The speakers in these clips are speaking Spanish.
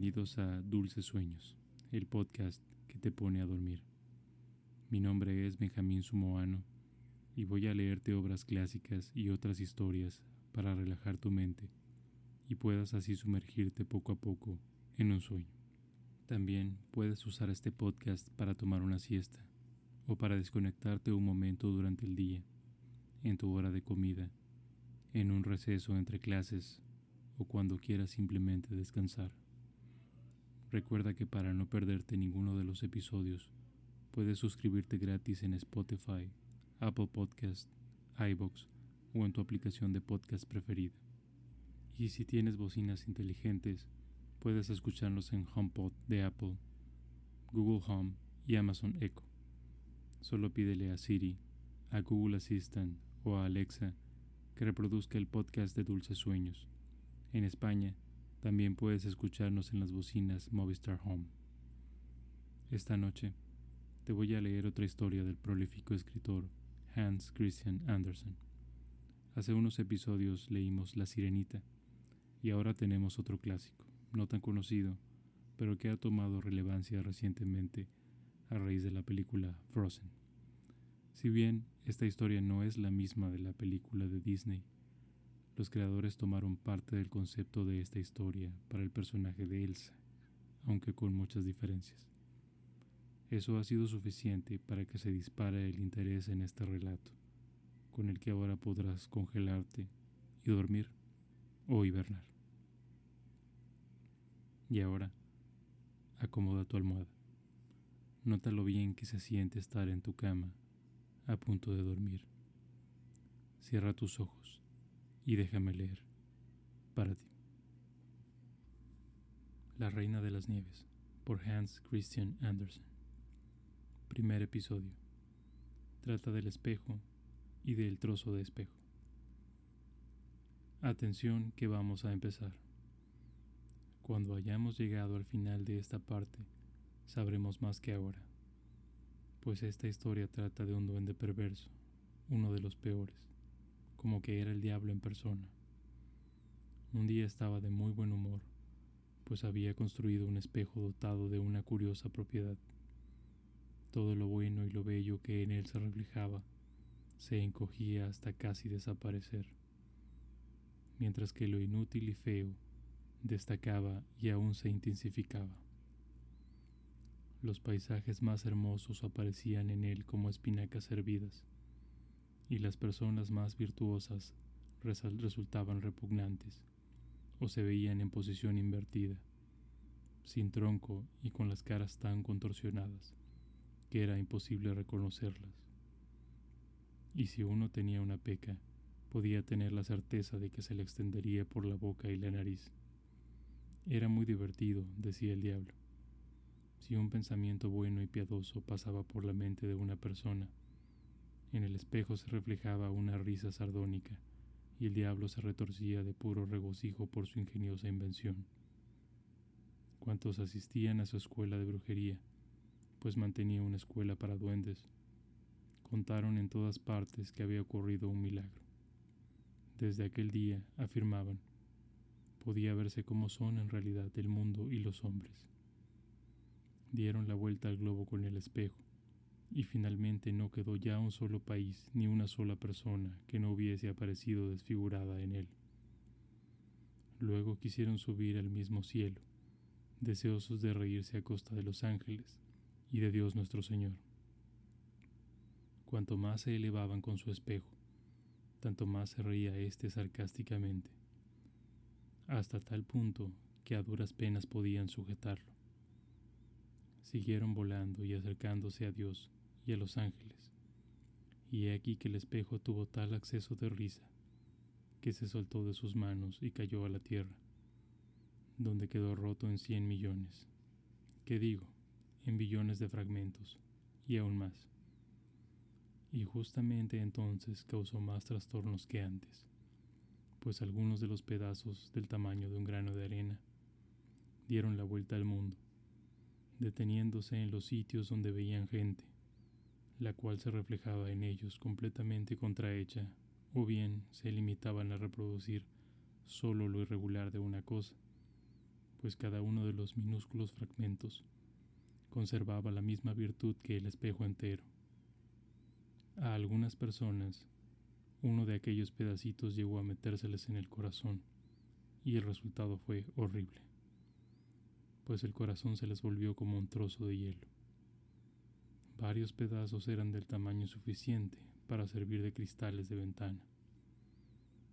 Bienvenidos a Dulces Sueños, el podcast que te pone a dormir. Mi nombre es Benjamín Sumoano y voy a leerte obras clásicas y otras historias para relajar tu mente y puedas así sumergirte poco a poco en un sueño. También puedes usar este podcast para tomar una siesta o para desconectarte un momento durante el día, en tu hora de comida, en un receso entre clases o cuando quieras simplemente descansar. Recuerda que para no perderte ninguno de los episodios, puedes suscribirte gratis en Spotify, Apple Podcast, iBox o en tu aplicación de podcast preferida. Y si tienes bocinas inteligentes, puedes escucharlos en HomePod de Apple, Google Home y Amazon Echo. Solo pídele a Siri, a Google Assistant o a Alexa que reproduzca el podcast de Dulces Sueños en España, también puedes escucharnos en las bocinas Movistar Home. Esta noche te voy a leer otra historia del prolífico escritor Hans Christian Andersen. Hace unos episodios leímos La Sirenita y ahora tenemos otro clásico, no tan conocido, pero que ha tomado relevancia recientemente a raíz de la película Frozen. Si bien esta historia no es la misma de la película de Disney, los creadores tomaron parte del concepto de esta historia para el personaje de Elsa, aunque con muchas diferencias. Eso ha sido suficiente para que se dispare el interés en este relato, con el que ahora podrás congelarte y dormir o hibernar. Y ahora, acomoda tu almohada. Nota lo bien que se siente estar en tu cama, a punto de dormir. Cierra tus ojos y déjame leer para ti. La Reina de las Nieves por Hans Christian Andersen. Primer episodio. Trata del espejo y del trozo de espejo. Atención que vamos a empezar. Cuando hayamos llegado al final de esta parte, sabremos más que ahora, pues esta historia trata de un duende perverso, uno de los peores como que era el diablo en persona. Un día estaba de muy buen humor, pues había construido un espejo dotado de una curiosa propiedad. Todo lo bueno y lo bello que en él se reflejaba se encogía hasta casi desaparecer, mientras que lo inútil y feo destacaba y aún se intensificaba. Los paisajes más hermosos aparecían en él como espinacas hervidas y las personas más virtuosas resultaban repugnantes o se veían en posición invertida, sin tronco y con las caras tan contorsionadas que era imposible reconocerlas. Y si uno tenía una peca, podía tener la certeza de que se le extendería por la boca y la nariz. Era muy divertido, decía el diablo. Si un pensamiento bueno y piadoso pasaba por la mente de una persona, en el espejo se reflejaba una risa sardónica, y el diablo se retorcía de puro regocijo por su ingeniosa invención. Cuantos asistían a su escuela de brujería, pues mantenía una escuela para duendes, contaron en todas partes que había ocurrido un milagro. Desde aquel día, afirmaban, podía verse cómo son en realidad el mundo y los hombres. Dieron la vuelta al globo con el espejo, y finalmente no quedó ya un solo país ni una sola persona que no hubiese aparecido desfigurada en él. Luego quisieron subir al mismo cielo, deseosos de reírse a costa de los ángeles y de Dios nuestro Señor. Cuanto más se elevaban con su espejo, tanto más se reía éste sarcásticamente, hasta tal punto que a duras penas podían sujetarlo. Siguieron volando y acercándose a Dios, y a los ángeles. Y he aquí que el espejo tuvo tal acceso de risa que se soltó de sus manos y cayó a la tierra, donde quedó roto en cien millones. ¿Qué digo? En billones de fragmentos, y aún más. Y justamente entonces causó más trastornos que antes, pues algunos de los pedazos del tamaño de un grano de arena dieron la vuelta al mundo, deteniéndose en los sitios donde veían gente, la cual se reflejaba en ellos completamente contrahecha, o bien se limitaban a reproducir solo lo irregular de una cosa, pues cada uno de los minúsculos fragmentos conservaba la misma virtud que el espejo entero. A algunas personas, uno de aquellos pedacitos llegó a metérseles en el corazón, y el resultado fue horrible, pues el corazón se les volvió como un trozo de hielo. Varios pedazos eran del tamaño suficiente para servir de cristales de ventana,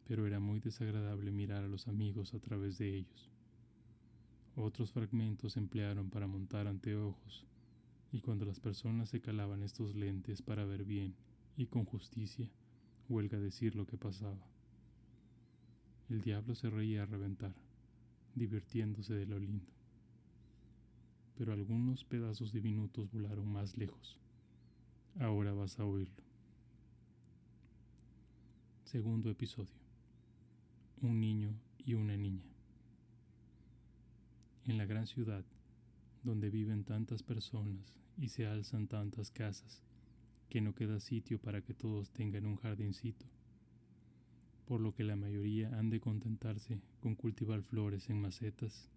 pero era muy desagradable mirar a los amigos a través de ellos. Otros fragmentos se emplearon para montar anteojos, y cuando las personas se calaban estos lentes para ver bien y con justicia, huelga decir lo que pasaba. El diablo se reía a reventar, divirtiéndose de lo lindo. Pero algunos pedazos diminutos volaron más lejos. Ahora vas a oírlo. Segundo episodio. Un niño y una niña en la gran ciudad, donde viven tantas personas y se alzan tantas casas, que no queda sitio para que todos tengan un jardincito, por lo que la mayoría han de contentarse con cultivar flores en macetas.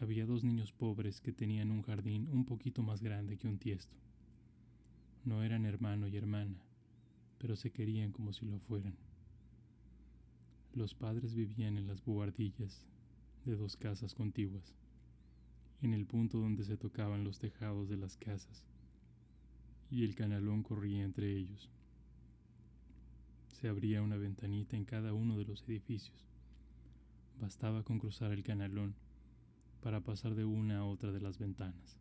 Había dos niños pobres que tenían un jardín un poquito más grande que un tiesto. No eran hermano y hermana, pero se querían como si lo fueran. Los padres vivían en las buhardillas de dos casas contiguas, en el punto donde se tocaban los tejados de las casas, y el canalón corría entre ellos. Se abría una ventanita en cada uno de los edificios. Bastaba con cruzar el canalón para pasar de una a otra de las ventanas.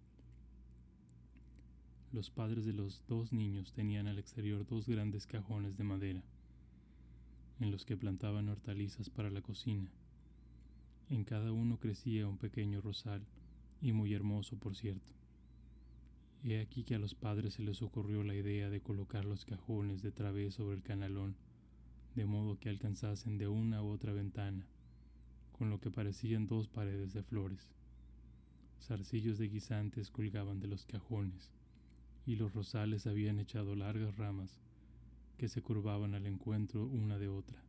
Los padres de los dos niños tenían al exterior dos grandes cajones de madera, en los que plantaban hortalizas para la cocina en cada uno crecía un pequeño rosal, y muy hermoso, por cierto. He aquí que a los padres se les ocurrió la idea de colocar los cajones de través sobre el canalón, de modo que alcanzasen de una a otra ventana, con lo que parecían dos paredes de flores. Zarcillos de guisantes colgaban de los cajones, y los rosales habían echado largas ramas que se curvaban al encuentro una de otra.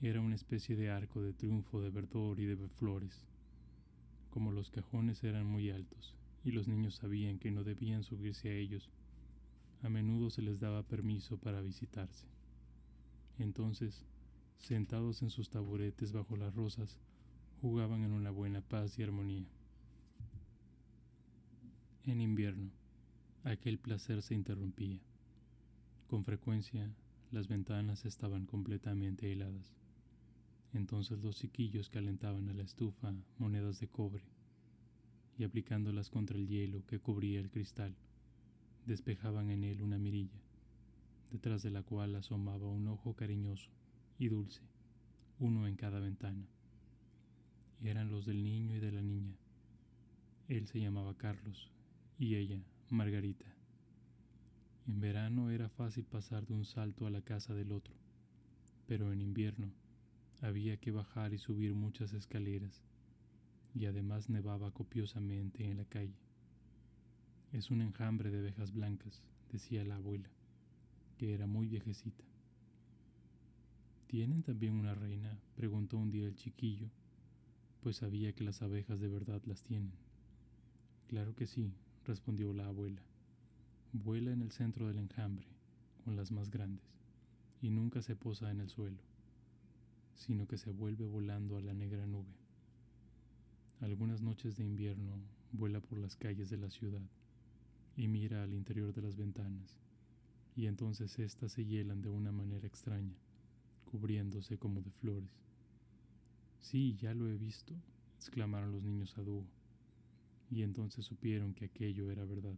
Era una especie de arco de triunfo de verdor y de flores. Como los cajones eran muy altos y los niños sabían que no debían subirse a ellos, a menudo se les daba permiso para visitarse. Entonces, sentados en sus taburetes bajo las rosas, jugaban en una buena paz y armonía. En invierno, aquel placer se interrumpía. Con frecuencia, las ventanas estaban completamente heladas. Entonces los chiquillos calentaban a la estufa monedas de cobre y aplicándolas contra el hielo que cubría el cristal, despejaban en él una mirilla, detrás de la cual asomaba un ojo cariñoso y dulce, uno en cada ventana. Y eran los del niño y de la niña. Él se llamaba Carlos y ella Margarita. En verano era fácil pasar de un salto a la casa del otro, pero en invierno había que bajar y subir muchas escaleras, y además nevaba copiosamente en la calle. Es un enjambre de abejas blancas, decía la abuela, que era muy viejecita. ¿Tienen también una reina? preguntó un día el chiquillo, pues sabía que las abejas de verdad las tienen. Claro que sí, respondió la abuela. Vuela en el centro del enjambre, con las más grandes, y nunca se posa en el suelo sino que se vuelve volando a la negra nube. Algunas noches de invierno vuela por las calles de la ciudad y mira al interior de las ventanas, y entonces éstas se hielan de una manera extraña, cubriéndose como de flores. Sí, ya lo he visto, exclamaron los niños a dúo, y entonces supieron que aquello era verdad.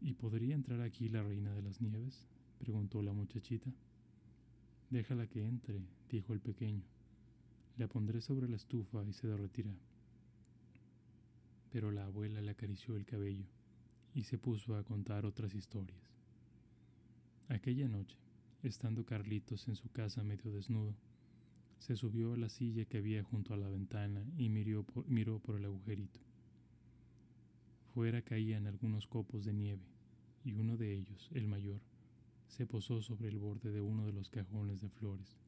¿Y podría entrar aquí la reina de las nieves? preguntó la muchachita. Déjala que entre, dijo el pequeño. La pondré sobre la estufa y se derretirá. Pero la abuela le acarició el cabello y se puso a contar otras historias. Aquella noche, estando Carlitos en su casa medio desnudo, se subió a la silla que había junto a la ventana y miró por, miró por el agujerito. Fuera caían algunos copos de nieve, y uno de ellos, el mayor, se posó sobre el borde de uno de los cajones de flores.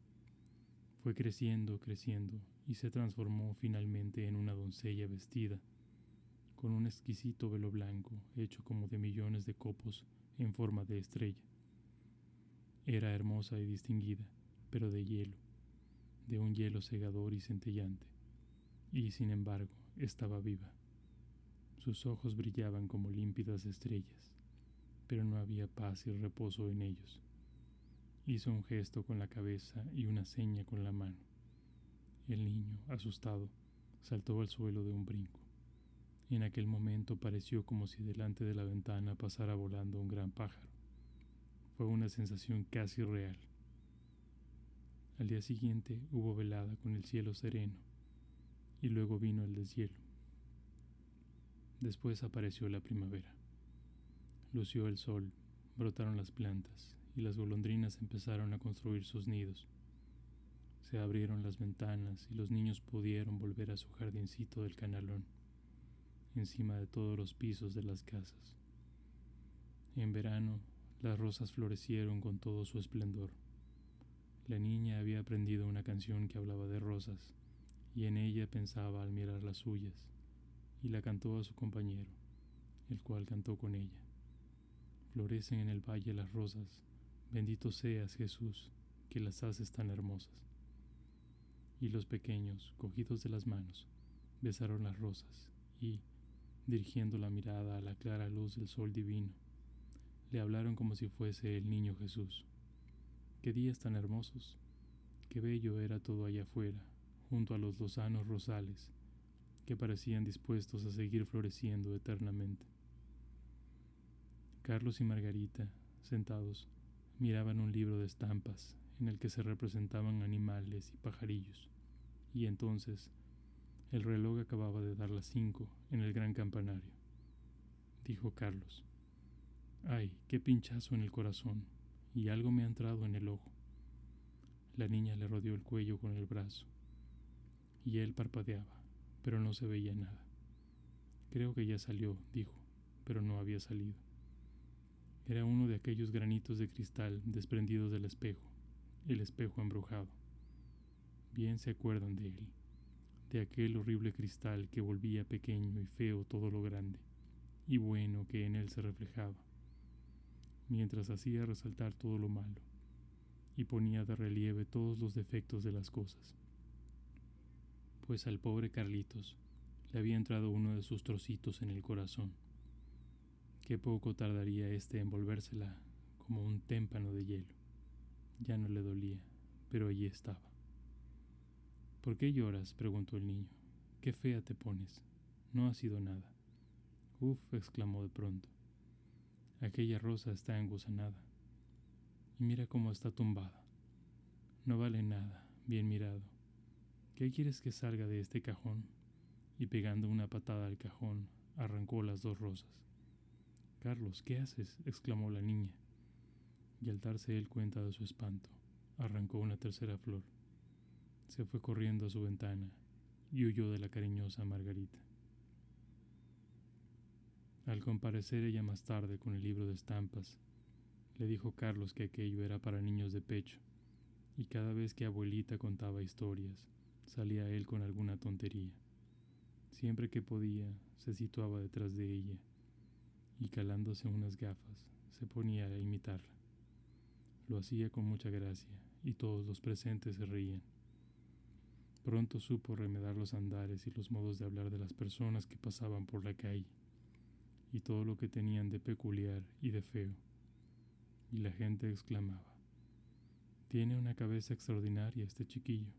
Fue creciendo, creciendo, y se transformó finalmente en una doncella vestida con un exquisito velo blanco hecho como de millones de copos en forma de estrella. Era hermosa y distinguida, pero de hielo, de un hielo cegador y centellante, y sin embargo estaba viva. Sus ojos brillaban como límpidas estrellas, pero no había paz y reposo en ellos. Hizo un gesto con la cabeza y una seña con la mano. El niño, asustado, saltó al suelo de un brinco. En aquel momento pareció como si delante de la ventana pasara volando un gran pájaro. Fue una sensación casi real. Al día siguiente hubo velada con el cielo sereno y luego vino el deshielo. Después apareció la primavera. Lució el sol, brotaron las plantas y las golondrinas empezaron a construir sus nidos. Se abrieron las ventanas y los niños pudieron volver a su jardincito del canalón encima de todos los pisos de las casas. En verano, las rosas florecieron con todo su esplendor. La niña había aprendido una canción que hablaba de rosas, y en ella pensaba al mirar las suyas, y la cantó a su compañero, el cual cantó con ella. Florecen en el valle las rosas, bendito seas Jesús, que las haces tan hermosas. Y los pequeños, cogidos de las manos, besaron las rosas, y, dirigiendo la mirada a la clara luz del sol divino. Hablaron como si fuese el niño Jesús. Qué días tan hermosos, qué bello era todo allá afuera, junto a los lozanos rosales, que parecían dispuestos a seguir floreciendo eternamente. Carlos y Margarita, sentados, miraban un libro de estampas en el que se representaban animales y pajarillos, y entonces el reloj acababa de dar las cinco en el gran campanario. Dijo Carlos. Ay, qué pinchazo en el corazón, y algo me ha entrado en el ojo. La niña le rodeó el cuello con el brazo, y él parpadeaba, pero no se veía nada. Creo que ya salió, dijo, pero no había salido. Era uno de aquellos granitos de cristal desprendidos del espejo, el espejo embrujado. Bien se acuerdan de él de aquel horrible cristal que volvía pequeño y feo todo lo grande y bueno que en él se reflejaba, mientras hacía resaltar todo lo malo y ponía de relieve todos los defectos de las cosas. Pues al pobre Carlitos le había entrado uno de sus trocitos en el corazón. Qué poco tardaría éste en volvérsela como un témpano de hielo. Ya no le dolía, pero allí estaba. ¿Por qué lloras? preguntó el niño. Qué fea te pones. No ha sido nada. Uf, exclamó de pronto. Aquella rosa está engusanada. Y mira cómo está tumbada. No vale nada, bien mirado. ¿Qué quieres que salga de este cajón? Y pegando una patada al cajón, arrancó las dos rosas. Carlos, ¿qué haces? exclamó la niña. Y al darse él cuenta de su espanto, arrancó una tercera flor se fue corriendo a su ventana y huyó de la cariñosa Margarita. Al comparecer ella más tarde con el libro de estampas, le dijo Carlos que aquello era para niños de pecho, y cada vez que abuelita contaba historias, salía él con alguna tontería. Siempre que podía, se situaba detrás de ella, y calándose unas gafas, se ponía a imitarla. Lo hacía con mucha gracia, y todos los presentes se reían. Pronto supo remedar los andares y los modos de hablar de las personas que pasaban por la calle, y todo lo que tenían de peculiar y de feo. Y la gente exclamaba, Tiene una cabeza extraordinaria este chiquillo.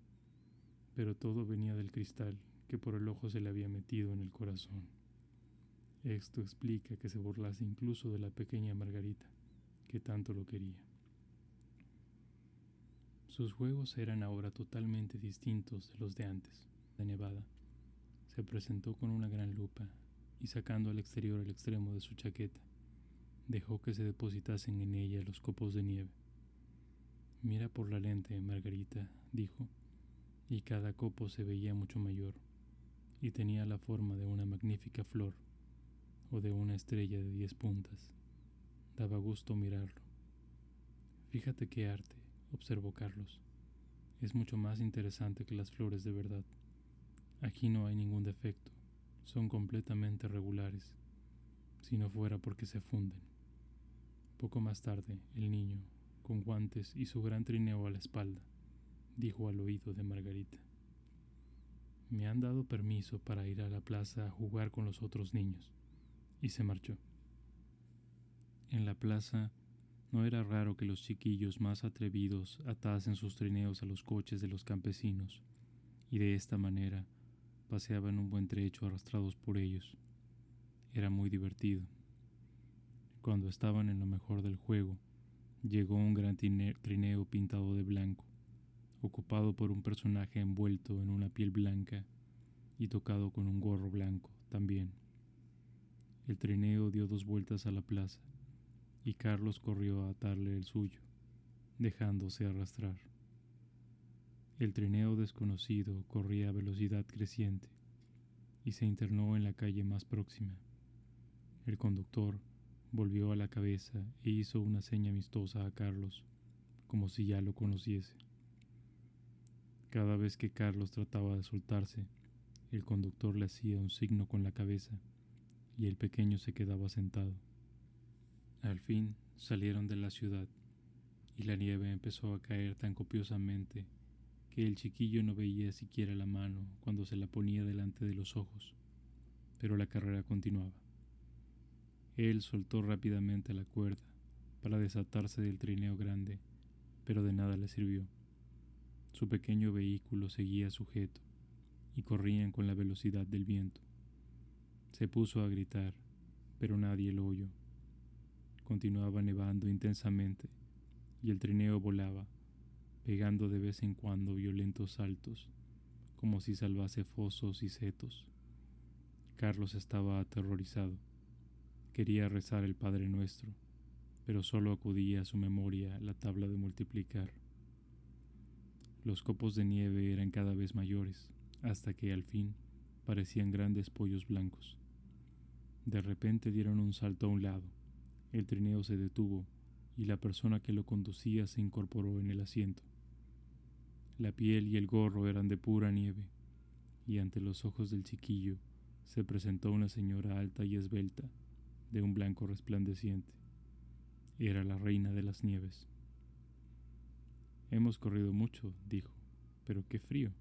Pero todo venía del cristal que por el ojo se le había metido en el corazón. Esto explica que se burlase incluso de la pequeña Margarita, que tanto lo quería. Sus juegos eran ahora totalmente distintos de los de antes. De Nevada se presentó con una gran lupa y sacando al exterior el extremo de su chaqueta, dejó que se depositasen en ella los copos de nieve. Mira por la lente, Margarita, dijo, y cada copo se veía mucho mayor, y tenía la forma de una magnífica flor o de una estrella de diez puntas. Daba gusto mirarlo. Fíjate qué arte, observó Carlos. es mucho más interesante que las flores de verdad. Aquí no hay ningún defecto, son completamente regulares, si no fuera porque se funden. Poco más tarde, el niño, con guantes y su gran trineo a la espalda, dijo al oído de Margarita. Me han dado permiso para ir a la plaza a jugar con los otros niños, y se marchó. En la plaza no era raro que los chiquillos más atrevidos atasen sus trineos a los coches de los campesinos, y de esta manera paseaban un buen trecho arrastrados por ellos. Era muy divertido. Cuando estaban en lo mejor del juego, llegó un gran trineo pintado de blanco, ocupado por un personaje envuelto en una piel blanca y tocado con un gorro blanco también. El trineo dio dos vueltas a la plaza y Carlos corrió a atarle el suyo, dejándose arrastrar. El trineo desconocido corría a velocidad creciente y se internó en la calle más próxima. El conductor volvió a la cabeza e hizo una seña amistosa a Carlos, como si ya lo conociese. Cada vez que Carlos trataba de soltarse, el conductor le hacía un signo con la cabeza y el pequeño se quedaba sentado. Al fin salieron de la ciudad y la nieve empezó a caer tan copiosamente que el chiquillo no veía siquiera la mano cuando se la ponía delante de los ojos, pero la carrera continuaba. Él soltó rápidamente la cuerda para desatarse del trineo grande, pero de nada le sirvió. Su pequeño vehículo seguía sujeto y corrían con la velocidad del viento. Se puso a gritar, pero nadie lo oyó. Continuaba nevando intensamente y el trineo volaba, pegando de vez en cuando violentos saltos, como si salvase fosos y setos. Carlos estaba aterrorizado. Quería rezar el Padre Nuestro, pero solo acudía a su memoria la tabla de multiplicar. Los copos de nieve eran cada vez mayores, hasta que al fin parecían grandes pollos blancos. De repente dieron un salto a un lado el trineo se detuvo y la persona que lo conducía se incorporó en el asiento. La piel y el gorro eran de pura nieve, y ante los ojos del chiquillo se presentó una señora alta y esbelta, de un blanco resplandeciente. Era la reina de las nieves. Hemos corrido mucho, dijo, pero qué frío.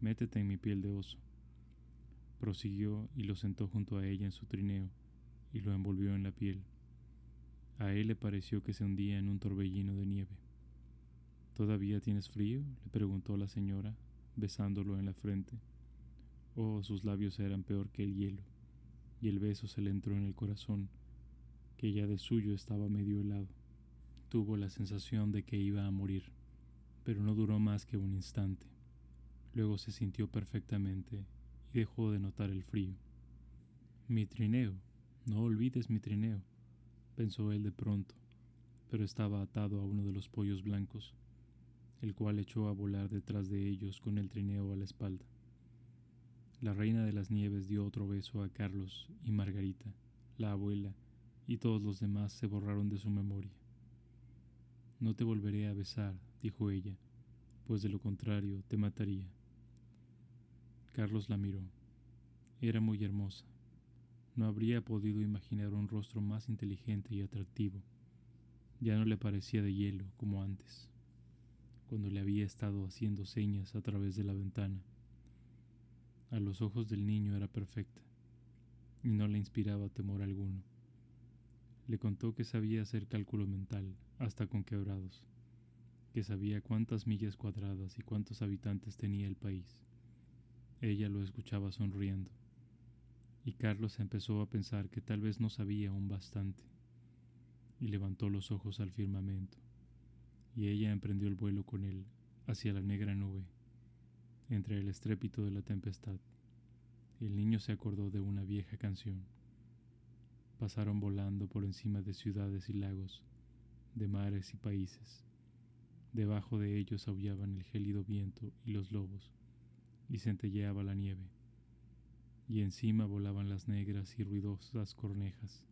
Métete en mi piel de oso. Prosiguió y lo sentó junto a ella en su trineo y lo envolvió en la piel. A él le pareció que se hundía en un torbellino de nieve. ¿Todavía tienes frío? le preguntó la señora, besándolo en la frente. Oh, sus labios eran peor que el hielo, y el beso se le entró en el corazón, que ya de suyo estaba medio helado. Tuvo la sensación de que iba a morir, pero no duró más que un instante. Luego se sintió perfectamente y dejó de notar el frío. Mi trineo, no olvides mi trineo pensó él de pronto, pero estaba atado a uno de los pollos blancos, el cual echó a volar detrás de ellos con el trineo a la espalda. La reina de las nieves dio otro beso a Carlos y Margarita, la abuela, y todos los demás se borraron de su memoria. No te volveré a besar, dijo ella, pues de lo contrario te mataría. Carlos la miró. Era muy hermosa, no habría podido imaginar un rostro más inteligente y atractivo. Ya no le parecía de hielo como antes, cuando le había estado haciendo señas a través de la ventana. A los ojos del niño era perfecta y no le inspiraba temor alguno. Le contó que sabía hacer cálculo mental, hasta con quebrados, que sabía cuántas millas cuadradas y cuántos habitantes tenía el país. Ella lo escuchaba sonriendo y Carlos empezó a pensar que tal vez no sabía aún bastante, y levantó los ojos al firmamento, y ella emprendió el vuelo con él hacia la negra nube, entre el estrépito de la tempestad. El niño se acordó de una vieja canción. Pasaron volando por encima de ciudades y lagos, de mares y países. Debajo de ellos aullaban el gélido viento y los lobos, y centelleaba la nieve y encima volaban las negras y ruidosas cornejas,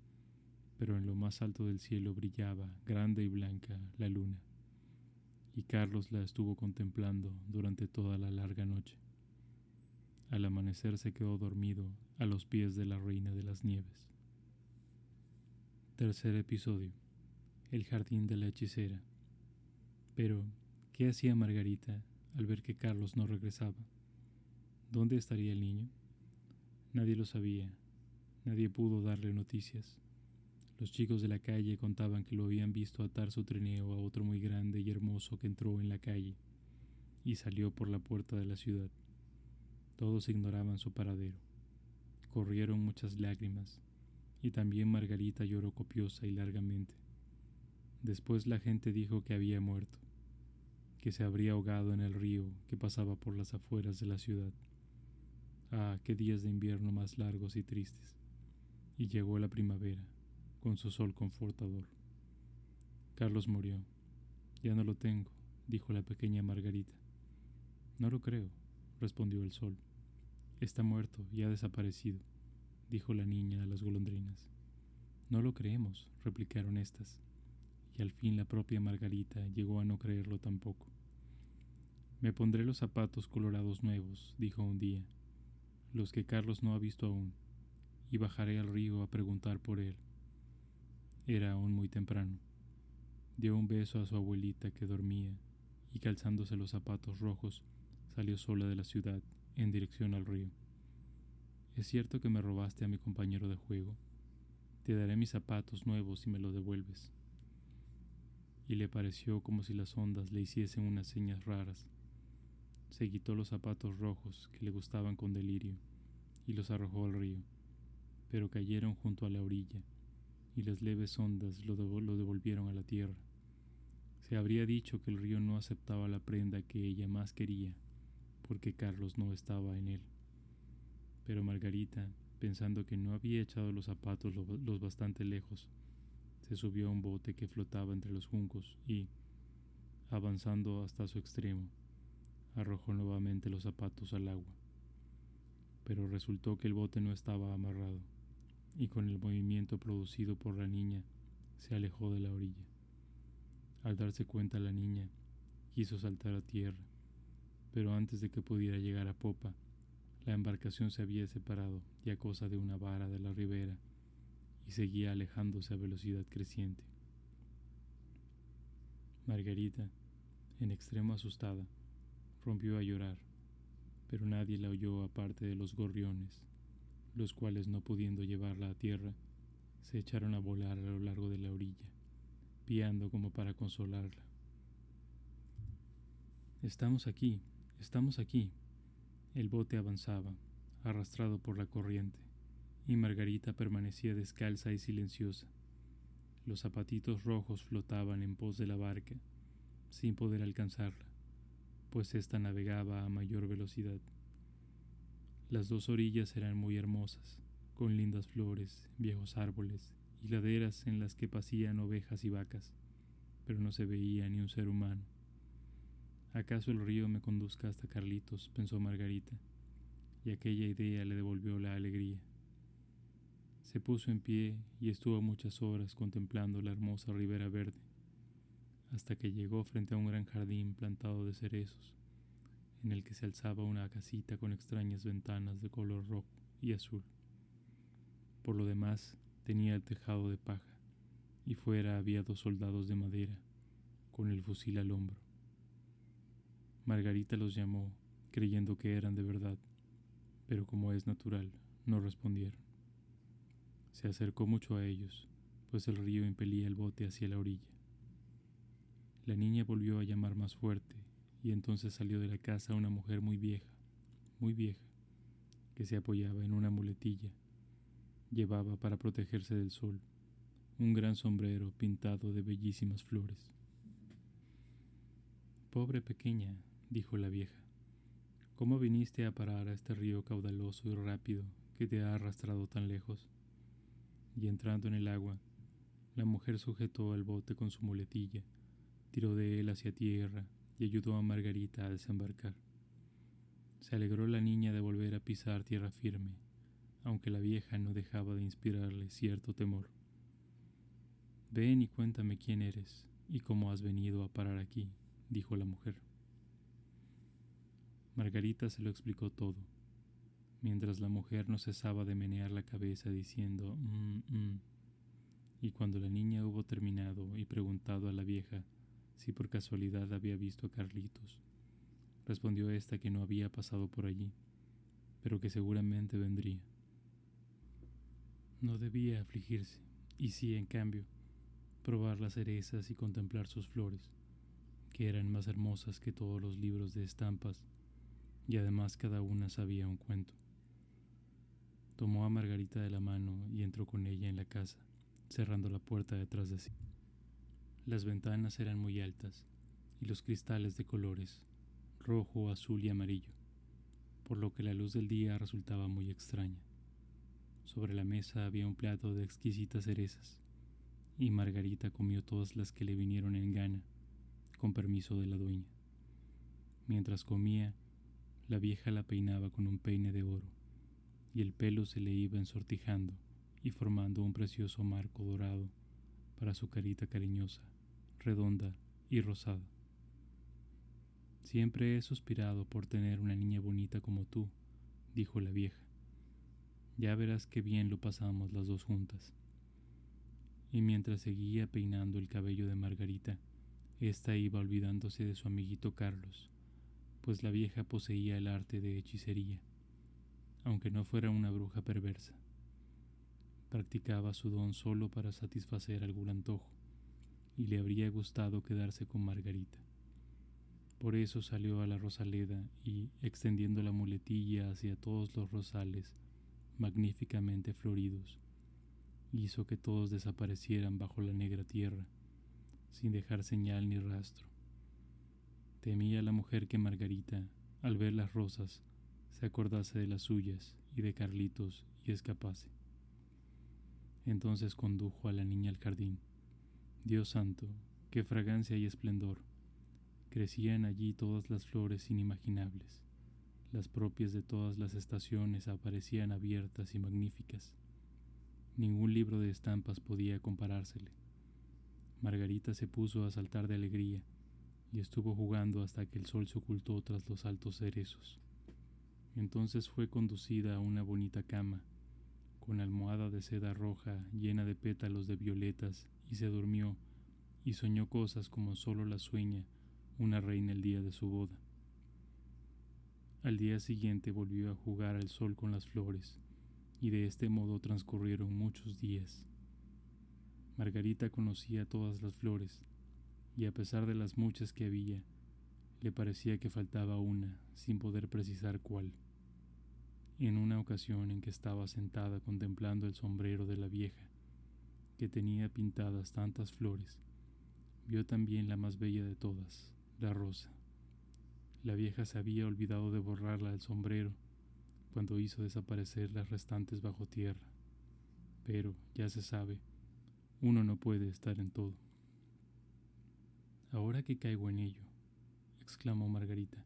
pero en lo más alto del cielo brillaba, grande y blanca, la luna, y Carlos la estuvo contemplando durante toda la larga noche. Al amanecer se quedó dormido a los pies de la reina de las nieves. Tercer episodio. El jardín de la hechicera. Pero, ¿qué hacía Margarita al ver que Carlos no regresaba? ¿Dónde estaría el niño? Nadie lo sabía, nadie pudo darle noticias. Los chicos de la calle contaban que lo habían visto atar su trineo a otro muy grande y hermoso que entró en la calle y salió por la puerta de la ciudad. Todos ignoraban su paradero. Corrieron muchas lágrimas, y también Margarita lloró copiosa y largamente. Después la gente dijo que había muerto, que se habría ahogado en el río que pasaba por las afueras de la ciudad. Ah, qué días de invierno más largos y tristes. Y llegó la primavera, con su sol confortador. Carlos murió. Ya no lo tengo, dijo la pequeña Margarita. No lo creo, respondió el sol. Está muerto y ha desaparecido, dijo la niña a las golondrinas. No lo creemos, replicaron éstas, y al fin la propia Margarita llegó a no creerlo tampoco. Me pondré los zapatos colorados nuevos, dijo un día, los que Carlos no ha visto aún, y bajaré al río a preguntar por él. Era aún muy temprano. Dio un beso a su abuelita que dormía, y calzándose los zapatos rojos, salió sola de la ciudad en dirección al río. Es cierto que me robaste a mi compañero de juego. Te daré mis zapatos nuevos si me lo devuelves. Y le pareció como si las ondas le hiciesen unas señas raras. Se quitó los zapatos rojos que le gustaban con delirio y los arrojó al río, pero cayeron junto a la orilla y las leves ondas lo, devolvieron a la tierra. Se habría dicho que el río no aceptaba la prenda que ella más quería porque Carlos no estaba en él. Pero Margarita, pensando que no había echado los zapatos los bastante lejos, se subió a un bote que flotaba entre los juncos y, avanzando hasta su extremo, arrojó nuevamente los zapatos al agua. Pero resultó que el bote no estaba amarrado, y con el movimiento producido por la niña, se alejó de la orilla. Al darse cuenta la niña, quiso saltar a tierra, pero antes de que pudiera llegar a popa, la embarcación se había separado y a cosa de una vara de la ribera y seguía alejándose a velocidad creciente. Margarita, en extremo asustada, rompió a llorar, pero nadie la oyó aparte de los gorriones, los cuales no pudiendo llevarla a tierra, se echaron a volar a lo largo de la orilla, piando como para consolarla. Estamos aquí, Estamos aquí. El bote avanzaba, arrastrado por la corriente, y Margarita permanecía descalza y silenciosa. Los zapatitos rojos flotaban en pos de la barca, sin poder alcanzarla, pues ésta navegaba a mayor velocidad. Las dos orillas eran muy hermosas, con lindas flores, viejos árboles y laderas en las que pasían ovejas y vacas, pero no se veía ni un ser humano. ¿Acaso el río me conduzca hasta Carlitos? pensó Margarita, y aquella idea le devolvió la alegría. Se puso en pie y estuvo muchas horas contemplando la hermosa ribera verde, hasta que llegó frente a un gran jardín plantado de cerezos, en el que se alzaba una casita con extrañas ventanas de color rojo y azul. Por lo demás, tenía el tejado de paja, y fuera había dos soldados de madera, con el fusil al hombro. Margarita los llamó, creyendo que eran de verdad, pero como es natural, no respondieron. Se acercó mucho a ellos, pues el río impelía el bote hacia la orilla. La niña volvió a llamar más fuerte, y entonces salió de la casa una mujer muy vieja, muy vieja, que se apoyaba en una muletilla. Llevaba para protegerse del sol un gran sombrero pintado de bellísimas flores. Pobre pequeña, dijo la vieja. ¿Cómo viniste a parar a este río caudaloso y rápido que te ha arrastrado tan lejos? Y entrando en el agua, la mujer sujetó al bote con su muletilla, tiró de él hacia tierra y ayudó a Margarita a desembarcar. Se alegró la niña de volver a pisar tierra firme, aunque la vieja no dejaba de inspirarle cierto temor. Ven y cuéntame quién eres y cómo has venido a parar aquí, dijo la mujer. Margarita se lo explicó todo, mientras la mujer no cesaba de menear la cabeza diciendo mmm, mmm. Y cuando la niña hubo terminado y preguntado a la vieja si por casualidad había visto a Carlitos, respondió ésta que no había pasado por allí, pero que seguramente vendría. No debía afligirse, y sí, en cambio, probar las cerezas y contemplar sus flores, que eran más hermosas que todos los libros de estampas, y además cada una sabía un cuento. Tomó a Margarita de la mano y entró con ella en la casa, cerrando la puerta detrás de sí. Las ventanas eran muy altas y los cristales de colores, rojo, azul y amarillo, por lo que la luz del día resultaba muy extraña. Sobre la mesa había un plato de exquisitas cerezas, y Margarita comió todas las que le vinieron en gana, con permiso de la dueña. Mientras comía, la vieja la peinaba con un peine de oro, y el pelo se le iba ensortijando y formando un precioso marco dorado para su carita cariñosa, redonda y rosada. Siempre he suspirado por tener una niña bonita como tú, dijo la vieja. Ya verás qué bien lo pasamos las dos juntas. Y mientras seguía peinando el cabello de Margarita, ésta iba olvidándose de su amiguito Carlos, pues la vieja poseía el arte de hechicería, aunque no fuera una bruja perversa. Practicaba su don solo para satisfacer algún antojo, y le habría gustado quedarse con Margarita. Por eso salió a la Rosaleda y, extendiendo la muletilla hacia todos los rosales, magníficamente floridos, hizo que todos desaparecieran bajo la negra tierra, sin dejar señal ni rastro. Temía la mujer que Margarita, al ver las rosas, se acordase de las suyas y de Carlitos y escapase. Entonces condujo a la niña al jardín. Dios santo, qué fragancia y esplendor. Crecían allí todas las flores inimaginables las propias de todas las estaciones aparecían abiertas y magníficas. Ningún libro de estampas podía comparársele. Margarita se puso a saltar de alegría y estuvo jugando hasta que el sol se ocultó tras los altos cerezos. Entonces fue conducida a una bonita cama, con almohada de seda roja llena de pétalos de violetas, y se durmió y soñó cosas como solo la sueña una reina el día de su boda. Al día siguiente volvió a jugar al sol con las flores, y de este modo transcurrieron muchos días. Margarita conocía todas las flores, y a pesar de las muchas que había, le parecía que faltaba una, sin poder precisar cuál. En una ocasión en que estaba sentada contemplando el sombrero de la vieja, que tenía pintadas tantas flores, vio también la más bella de todas, la rosa. La vieja se había olvidado de borrarla del sombrero cuando hizo desaparecer las restantes bajo tierra. Pero, ya se sabe, uno no puede estar en todo. Ahora que caigo en ello, exclamó Margarita,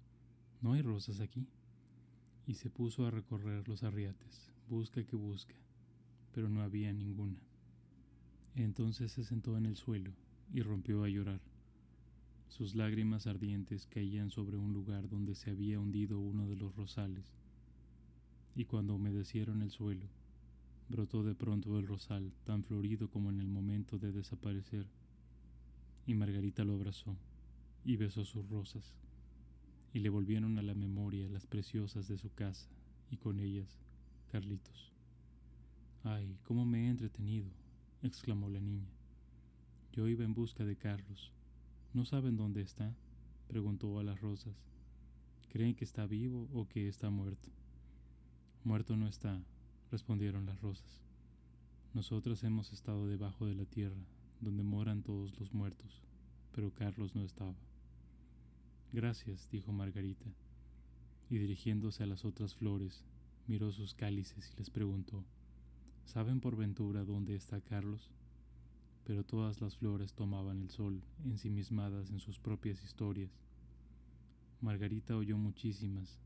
¿no hay rosas aquí? Y se puso a recorrer los arriates, busca que busca, pero no había ninguna. Entonces se sentó en el suelo y rompió a llorar. Sus lágrimas ardientes caían sobre un lugar donde se había hundido uno de los rosales, y cuando humedecieron el suelo, brotó de pronto el rosal tan florido como en el momento de desaparecer, y Margarita lo abrazó y besó sus rosas, y le volvieron a la memoria las preciosas de su casa, y con ellas Carlitos. ¡Ay, cómo me he entretenido! exclamó la niña. Yo iba en busca de Carlos, ¿No saben dónde está? preguntó a las rosas. ¿Creen que está vivo o que está muerto? Muerto no está, respondieron las rosas. Nosotras hemos estado debajo de la tierra, donde moran todos los muertos, pero Carlos no estaba. Gracias, dijo Margarita, y dirigiéndose a las otras flores, miró sus cálices y les preguntó, ¿Saben por ventura dónde está Carlos? pero todas las flores tomaban el sol ensimismadas en sus propias historias. Margarita oyó muchísimas,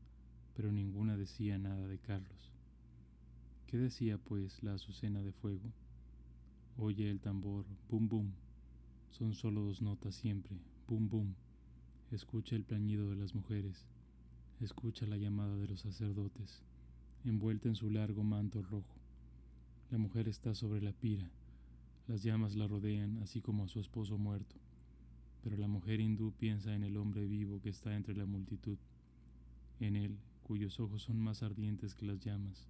pero ninguna decía nada de Carlos. ¿Qué decía pues la azucena de fuego? Oye el tambor, bum bum. Son solo dos notas siempre, bum bum. Escucha el plañido de las mujeres, escucha la llamada de los sacerdotes, envuelta en su largo manto rojo. La mujer está sobre la pira, las llamas la rodean, así como a su esposo muerto. Pero la mujer hindú piensa en el hombre vivo que está entre la multitud, en él, cuyos ojos son más ardientes que las llamas,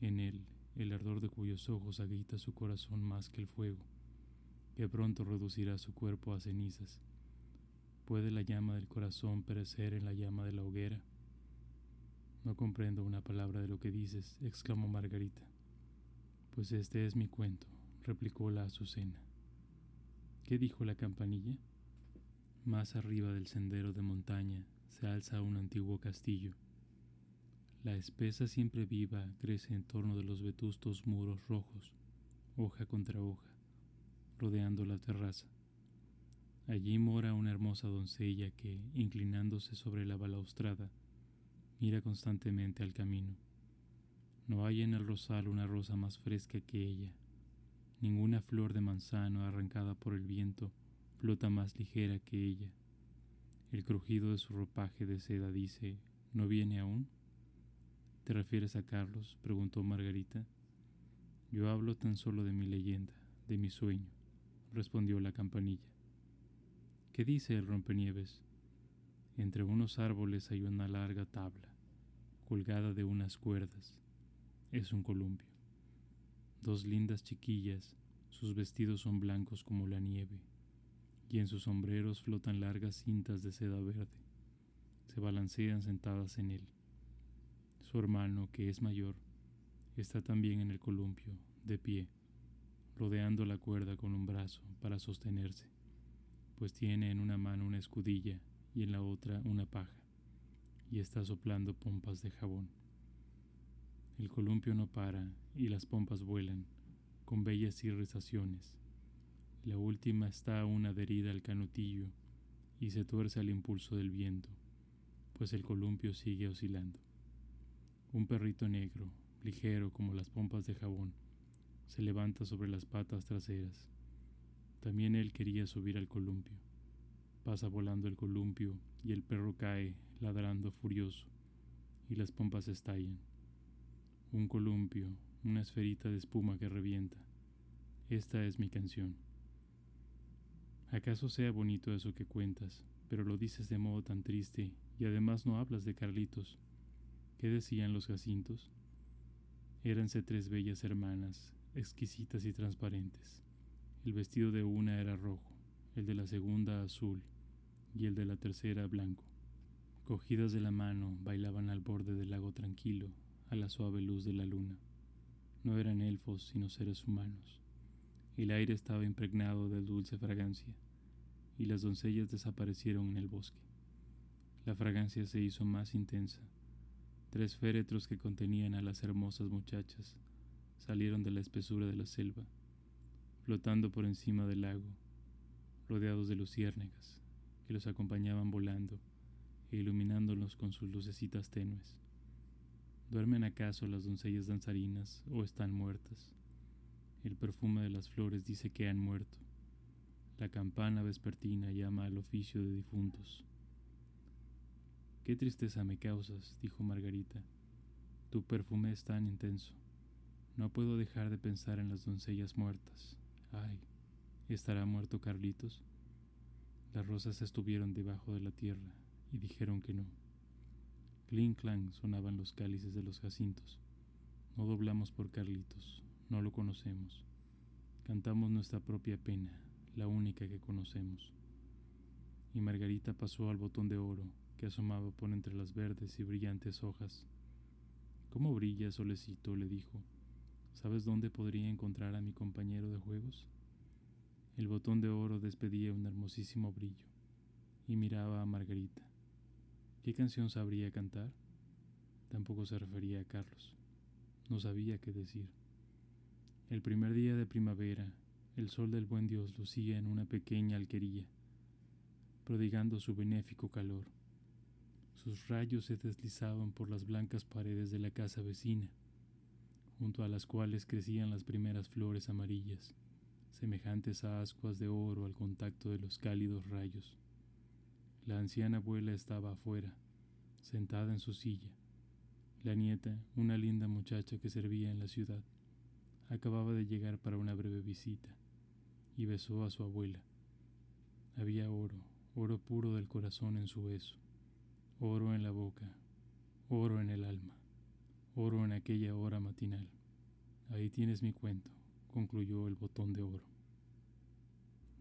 en él, el ardor de cuyos ojos agita su corazón más que el fuego, que pronto reducirá su cuerpo a cenizas. ¿Puede la llama del corazón perecer en la llama de la hoguera? No comprendo una palabra de lo que dices, exclamó Margarita. Pues este es mi cuento, replicó la azucena. ¿Qué dijo la campanilla? Más arriba del sendero de montaña se alza un antiguo castillo. La espesa siempre viva crece en torno de los vetustos muros rojos, hoja contra hoja, rodeando la terraza. Allí mora una hermosa doncella que, inclinándose sobre la balaustrada, mira constantemente al camino. No hay en el rosal una rosa más fresca que ella. Ninguna flor de manzano arrancada por el viento flota más ligera que ella. El crujido de su ropaje de seda dice, ¿no viene aún? ¿Te refieres a Carlos? preguntó Margarita. Yo hablo tan solo de mi leyenda, de mi sueño, respondió la campanilla. ¿Qué dice el rompenieves? Entre unos árboles hay una larga tabla, colgada de unas cuerdas. Es un columpio. Dos lindas chiquillas, sus vestidos son blancos como la nieve, y en sus sombreros flotan largas cintas de seda verde. Se balancean sentadas en él. Su hermano, que es mayor, está también en el columpio, de pie, rodeando la cuerda con un brazo para sostenerse pues tiene en una mano una escudilla y en la otra una paja, y está soplando pompas de jabón. El columpio no para y las pompas vuelan, con bellas irrisaciones. La última está aún adherida al canutillo y se tuerce al impulso del viento, pues el columpio sigue oscilando. Un perrito negro, ligero como las pompas de jabón, se levanta sobre las patas traseras también él quería subir al columpio. Pasa volando el columpio y el perro cae, ladrando furioso, y las pompas estallan. Un columpio, una esferita de espuma que revienta. Esta es mi canción. ¿Acaso sea bonito eso que cuentas, pero lo dices de modo tan triste y además no hablas de Carlitos? ¿Qué decían los jacintos? Éranse tres bellas hermanas, exquisitas y transparentes. El vestido de una era rojo, el de la segunda azul y el de la tercera blanco. Cogidas de la mano, bailaban al borde del lago tranquilo, a la suave luz de la luna. No eran elfos, sino seres humanos. El aire estaba impregnado de dulce fragancia, y las doncellas desaparecieron en el bosque. La fragancia se hizo más intensa. Tres féretros que contenían a las hermosas muchachas salieron de la espesura de la selva flotando por encima del lago, rodeados de luciérnagas, que los acompañaban volando e iluminándolos con sus lucecitas tenues. ¿Duermen acaso las doncellas danzarinas o están muertas? El perfume de las flores dice que han muerto. La campana vespertina llama al oficio de difuntos. Qué tristeza me causas, dijo Margarita. Tu perfume es tan intenso. No puedo dejar de pensar en las doncellas muertas. Ay, ¿estará muerto Carlitos? Las rosas estuvieron debajo de la tierra y dijeron que no. Clink clang sonaban los cálices de los jacintos. No doblamos por Carlitos, no lo conocemos. Cantamos nuestra propia pena, la única que conocemos. Y Margarita pasó al botón de oro que asomaba por entre las verdes y brillantes hojas. ¿Cómo brilla, solecito? le dijo. ¿Sabes dónde podría encontrar a mi compañero de juegos? El botón de oro despedía un hermosísimo brillo y miraba a Margarita. ¿Qué canción sabría cantar? Tampoco se refería a Carlos. No sabía qué decir. El primer día de primavera, el sol del buen Dios lucía en una pequeña alquería, prodigando su benéfico calor. Sus rayos se deslizaban por las blancas paredes de la casa vecina junto a las cuales crecían las primeras flores amarillas, semejantes a ascuas de oro al contacto de los cálidos rayos. La anciana abuela estaba afuera, sentada en su silla. La nieta, una linda muchacha que servía en la ciudad, acababa de llegar para una breve visita y besó a su abuela. Había oro, oro puro del corazón en su beso, oro en la boca, oro en el alma, oro en aquella hora matinal. Ahí tienes mi cuento, concluyó el botón de oro.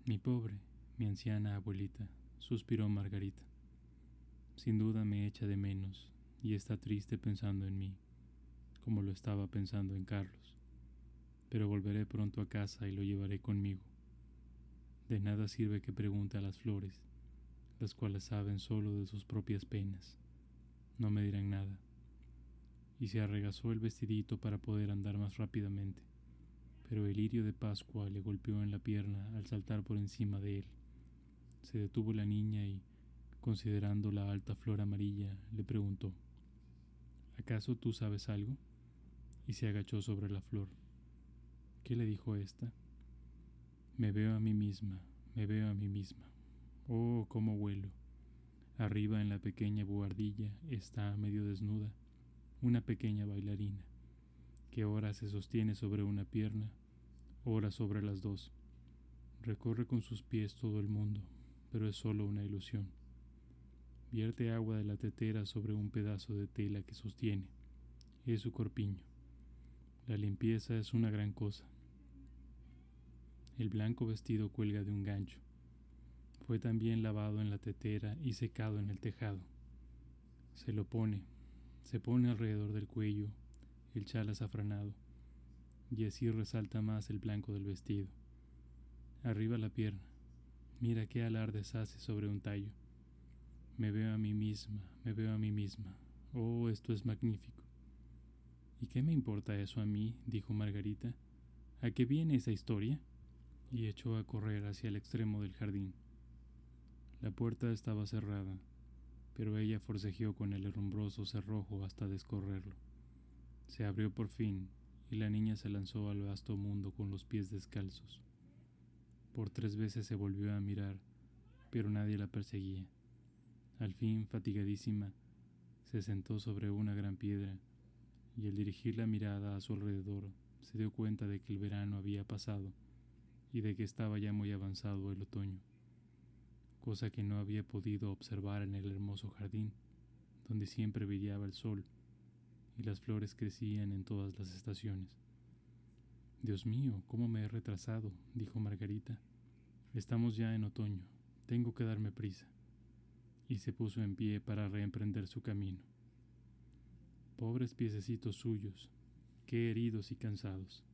Mi pobre, mi anciana abuelita, suspiró Margarita. Sin duda me echa de menos y está triste pensando en mí, como lo estaba pensando en Carlos. Pero volveré pronto a casa y lo llevaré conmigo. De nada sirve que pregunte a las flores, las cuales saben solo de sus propias penas. No me dirán nada. Y se arregazó el vestidito para poder andar más rápidamente, pero el lirio de Pascua le golpeó en la pierna al saltar por encima de él. Se detuvo la niña y, considerando la alta flor amarilla, le preguntó, ¿Acaso tú sabes algo? Y se agachó sobre la flor. ¿Qué le dijo ésta? Me veo a mí misma, me veo a mí misma. Oh, cómo vuelo. Arriba en la pequeña buhardilla está medio desnuda una pequeña bailarina, que ora se sostiene sobre una pierna, ora sobre las dos. Recorre con sus pies todo el mundo, pero es solo una ilusión. Vierte agua de la tetera sobre un pedazo de tela que sostiene. Es su corpiño. La limpieza es una gran cosa. El blanco vestido cuelga de un gancho. Fue también lavado en la tetera y secado en el tejado. Se lo pone, se pone alrededor del cuello el chal azafranado, y así resalta más el blanco del vestido. Arriba la pierna, Mira qué alardes hace sobre un tallo. Me veo a mí misma, me veo a mí misma. Oh, esto es magnífico. ¿Y qué me importa eso a mí? dijo Margarita. ¿A qué viene esa historia? Y echó a correr hacia el extremo del jardín. La puerta estaba cerrada, pero ella forcejeó con el herrumbroso cerrojo hasta descorrerlo. Se abrió por fin, y la niña se lanzó al vasto mundo con los pies descalzos. Por tres veces se volvió a mirar, pero nadie la perseguía. Al fin, fatigadísima, se sentó sobre una gran piedra y al dirigir la mirada a su alrededor se dio cuenta de que el verano había pasado y de que estaba ya muy avanzado el otoño, cosa que no había podido observar en el hermoso jardín, donde siempre brillaba el sol y las flores crecían en todas las estaciones. Dios mío, cómo me he retrasado, dijo Margarita. Estamos ya en otoño, tengo que darme prisa. Y se puso en pie para reemprender su camino. Pobres piececitos suyos, qué heridos y cansados.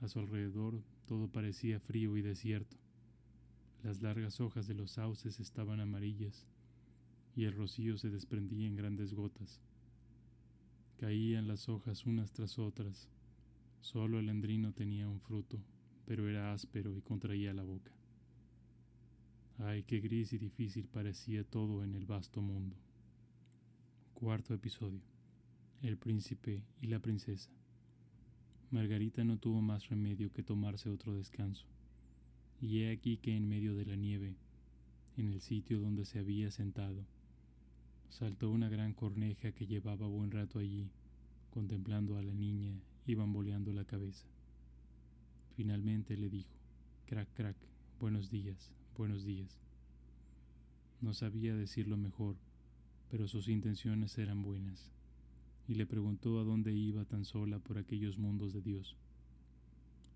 A su alrededor todo parecía frío y desierto. Las largas hojas de los sauces estaban amarillas y el rocío se desprendía en grandes gotas. Caían las hojas unas tras otras Solo el endrino tenía un fruto, pero era áspero y contraía la boca. Ay, qué gris y difícil parecía todo en el vasto mundo. Cuarto episodio. El príncipe y la princesa. Margarita no tuvo más remedio que tomarse otro descanso. Y he aquí que en medio de la nieve, en el sitio donde se había sentado, saltó una gran corneja que llevaba buen rato allí, contemplando a la niña y bamboleando la cabeza. Finalmente le dijo, crack, crack, buenos días, buenos días. No sabía decirlo mejor, pero sus intenciones eran buenas, y le preguntó a dónde iba tan sola por aquellos mundos de Dios.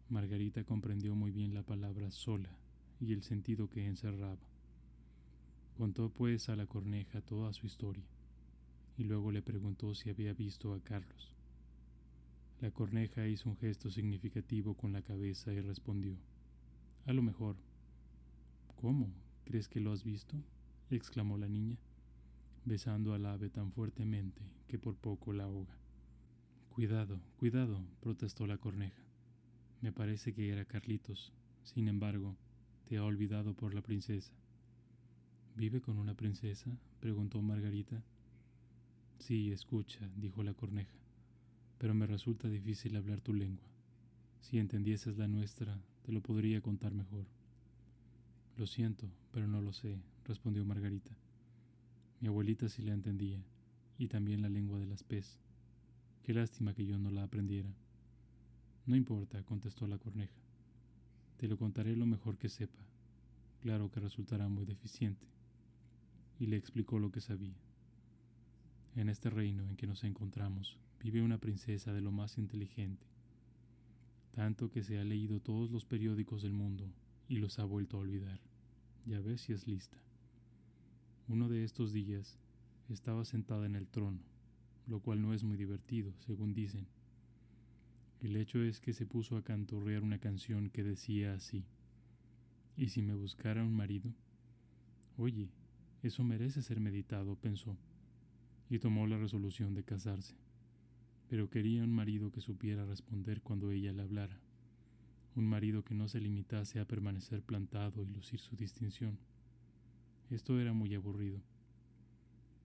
Margarita comprendió muy bien la palabra sola y el sentido que encerraba. Contó pues a la corneja toda su historia, y luego le preguntó si había visto a Carlos. La corneja hizo un gesto significativo con la cabeza y respondió, A lo mejor. ¿Cómo? ¿Crees que lo has visto? exclamó la niña, besando al ave tan fuertemente que por poco la ahoga. Cuidado, cuidado, protestó la corneja. Me parece que era Carlitos. Sin embargo, te ha olvidado por la princesa. ¿Vive con una princesa? preguntó Margarita. Sí, escucha, dijo la corneja pero me resulta difícil hablar tu lengua. Si entendieses la nuestra, te lo podría contar mejor. Lo siento, pero no lo sé, respondió Margarita. Mi abuelita sí la entendía, y también la lengua de las pez. Qué lástima que yo no la aprendiera. No importa, contestó la corneja. Te lo contaré lo mejor que sepa. Claro que resultará muy deficiente. Y le explicó lo que sabía. En este reino en que nos encontramos vive una princesa de lo más inteligente, tanto que se ha leído todos los periódicos del mundo y los ha vuelto a olvidar. Ya ves si es lista. Uno de estos días estaba sentada en el trono, lo cual no es muy divertido, según dicen. El hecho es que se puso a canturrear una canción que decía así. ¿Y si me buscara un marido? Oye, eso merece ser meditado, pensó, y tomó la resolución de casarse. Pero quería un marido que supiera responder cuando ella le hablara, un marido que no se limitase a permanecer plantado y lucir su distinción. Esto era muy aburrido.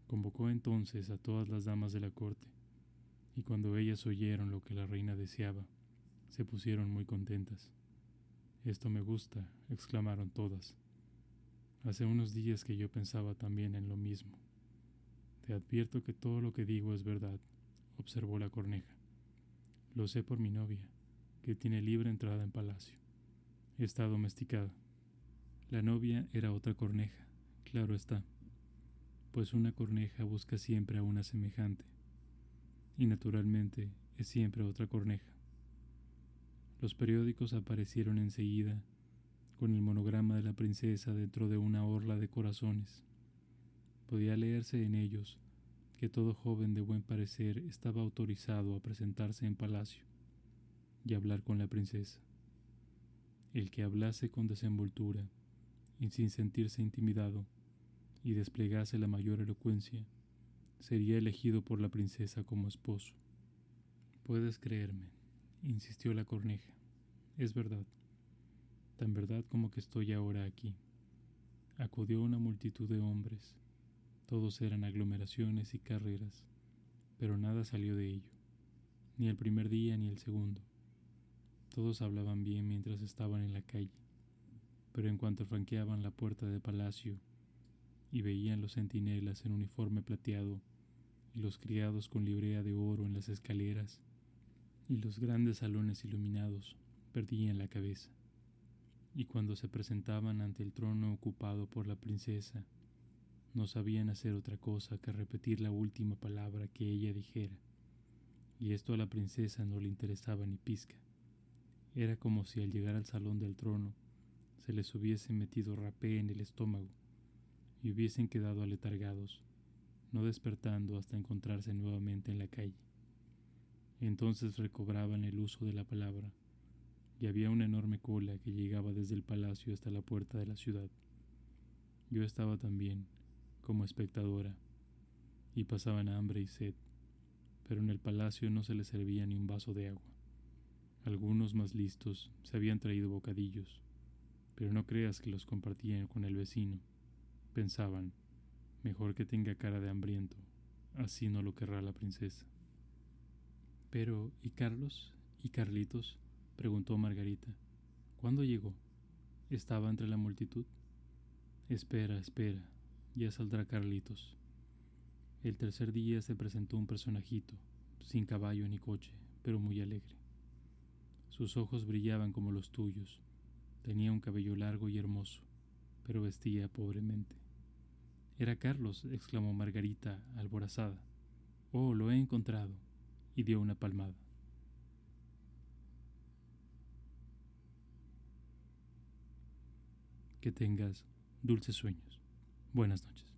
Convocó entonces a todas las damas de la corte, y cuando ellas oyeron lo que la reina deseaba, se pusieron muy contentas. Esto me gusta, exclamaron todas. Hace unos días que yo pensaba también en lo mismo. Te advierto que todo lo que digo es verdad, observó la corneja. Lo sé por mi novia, que tiene libre entrada en palacio. Está domesticada. La novia era otra corneja, claro está, pues una corneja busca siempre a una semejante, y naturalmente es siempre otra corneja. Los periódicos aparecieron enseguida con el monograma de la princesa dentro de una orla de corazones. Podía leerse en ellos que todo joven de buen parecer estaba autorizado a presentarse en palacio y hablar con la princesa. El que hablase con desenvoltura y sin sentirse intimidado y desplegase la mayor elocuencia, sería elegido por la princesa como esposo. Puedes creerme, insistió la corneja, es verdad, tan verdad como que estoy ahora aquí. Acudió una multitud de hombres, todos eran aglomeraciones y carreras, pero nada salió de ello, ni el primer día ni el segundo. Todos hablaban bien mientras estaban en la calle, pero en cuanto franqueaban la puerta de palacio y veían los centinelas en uniforme plateado y los criados con librea de oro en las escaleras y los grandes salones iluminados, perdían la cabeza. Y cuando se presentaban ante el trono ocupado por la princesa, no sabían hacer otra cosa que repetir la última palabra que ella dijera, y esto a la princesa no le interesaba ni pizca. Era como si al llegar al salón del trono se les hubiese metido rapé en el estómago y hubiesen quedado aletargados, no despertando hasta encontrarse nuevamente en la calle. Entonces recobraban el uso de la palabra, y había una enorme cola que llegaba desde el palacio hasta la puerta de la ciudad. Yo estaba también, como espectadora, y pasaban hambre y sed, pero en el palacio no se les servía ni un vaso de agua. Algunos más listos se habían traído bocadillos, pero no creas que los compartían con el vecino. Pensaban, mejor que tenga cara de hambriento, así no lo querrá la princesa. Pero, ¿y Carlos? ¿Y Carlitos? preguntó Margarita. ¿Cuándo llegó? ¿Estaba entre la multitud? Espera, espera, ya saldrá Carlitos. El tercer día se presentó un personajito, sin caballo ni coche, pero muy alegre. Sus ojos brillaban como los tuyos. Tenía un cabello largo y hermoso, pero vestía pobremente. Era Carlos, exclamó Margarita, alborazada. Oh, lo he encontrado. y dio una palmada. Que tengas dulces sueños. Buenas noches.